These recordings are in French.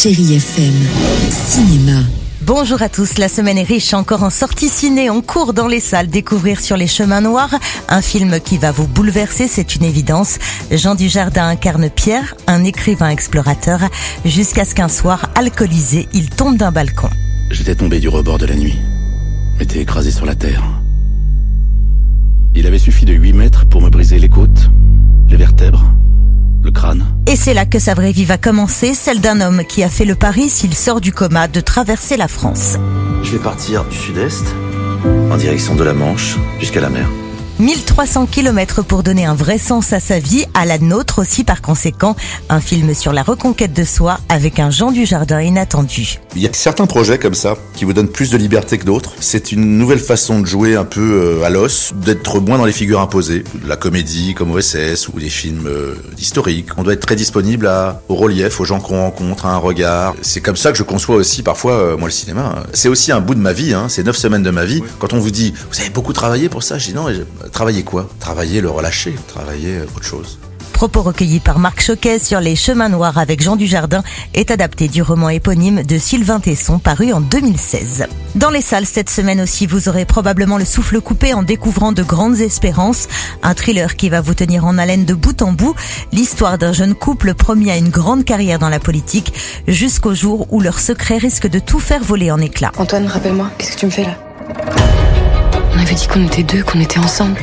Chérie FM. Cinéma. Bonjour à tous, la semaine est riche encore en sorties ciné. On court dans les salles découvrir sur les chemins noirs un film qui va vous bouleverser, c'est une évidence. Jean Dujardin incarne Pierre, un écrivain explorateur, jusqu'à ce qu'un soir, alcoolisé, il tombe d'un balcon. J'étais tombé du rebord de la nuit. M'étais écrasé sur la terre. Il avait suffi de 8 mètres pour me briser les côtes, Et c'est là que sa vraie vie va commencer, celle d'un homme qui a fait le pari, s'il sort du coma, de traverser la France. Je vais partir du sud-est, en direction de la Manche, jusqu'à la mer. 1300 kilomètres pour donner un vrai sens à sa vie, à la nôtre aussi par conséquent. Un film sur la reconquête de soi avec un Jean Dujardin inattendu. Il y a certains projets comme ça qui vous donnent plus de liberté que d'autres. C'est une nouvelle façon de jouer un peu euh, à l'os, d'être moins dans les figures imposées, de la comédie comme OSS ou des films euh, historiques. On doit être très disponible à, au relief, aux gens qu'on rencontre, à un regard. C'est comme ça que je conçois aussi parfois euh, moi le cinéma. C'est aussi un bout de ma vie, hein. c'est neuf semaines de ma vie. Quand on vous dit vous avez beaucoup travaillé pour ça, je dis non. Travailler quoi? Travailler le relâcher, travailler euh, autre chose. Propos recueillis par Marc Choquet sur les chemins noirs avec Jean Dujardin est adapté du roman éponyme de Sylvain Tesson paru en 2016. Dans les salles cette semaine aussi, vous aurez probablement le souffle coupé en découvrant de grandes espérances, un thriller qui va vous tenir en haleine de bout en bout, l'histoire d'un jeune couple promis à une grande carrière dans la politique jusqu'au jour où leur secret risque de tout faire voler en éclats. Antoine, rappelle-moi, qu'est-ce que tu me fais là? On avait dit qu'on était deux, qu'on était ensemble.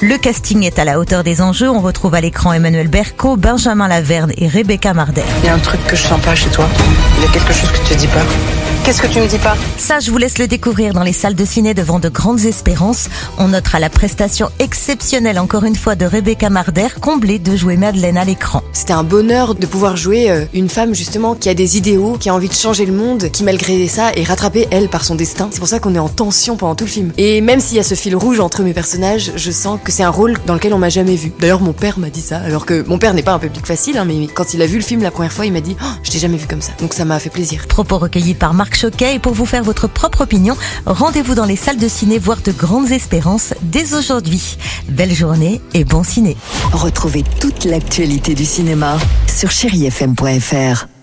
Le casting est à la hauteur des enjeux, on retrouve à l'écran Emmanuel Berco, Benjamin Laverne et Rebecca Marder. Il y a un truc que je sens pas chez toi. Il y a Qu'est-ce que tu me dis pas? Ça, je vous laisse le découvrir dans les salles de ciné devant de grandes espérances. On notera la prestation exceptionnelle, encore une fois, de Rebecca Marder, comblée de jouer Madeleine à l'écran. C'était un bonheur de pouvoir jouer euh, une femme justement qui a des idéaux, qui a envie de changer le monde, qui malgré ça est rattrapée elle par son destin. C'est pour ça qu'on est en tension pendant tout le film. Et même s'il y a ce fil rouge entre mes personnages, je sens que c'est un rôle dans lequel on m'a jamais vu. D'ailleurs mon père m'a dit ça, alors que mon père n'est pas un public facile, hein, mais quand il a vu le film la première fois, il m'a dit oh, je t'ai jamais vu comme ça. Donc ça m'a fait plaisir. Propos recueillis par Marc Et pour vous faire votre propre opinion, rendez-vous dans les salles de ciné voir de grandes espérances dès aujourd'hui. Belle journée et bon ciné. Retrouvez toute l'actualité du cinéma sur chérifm.fr.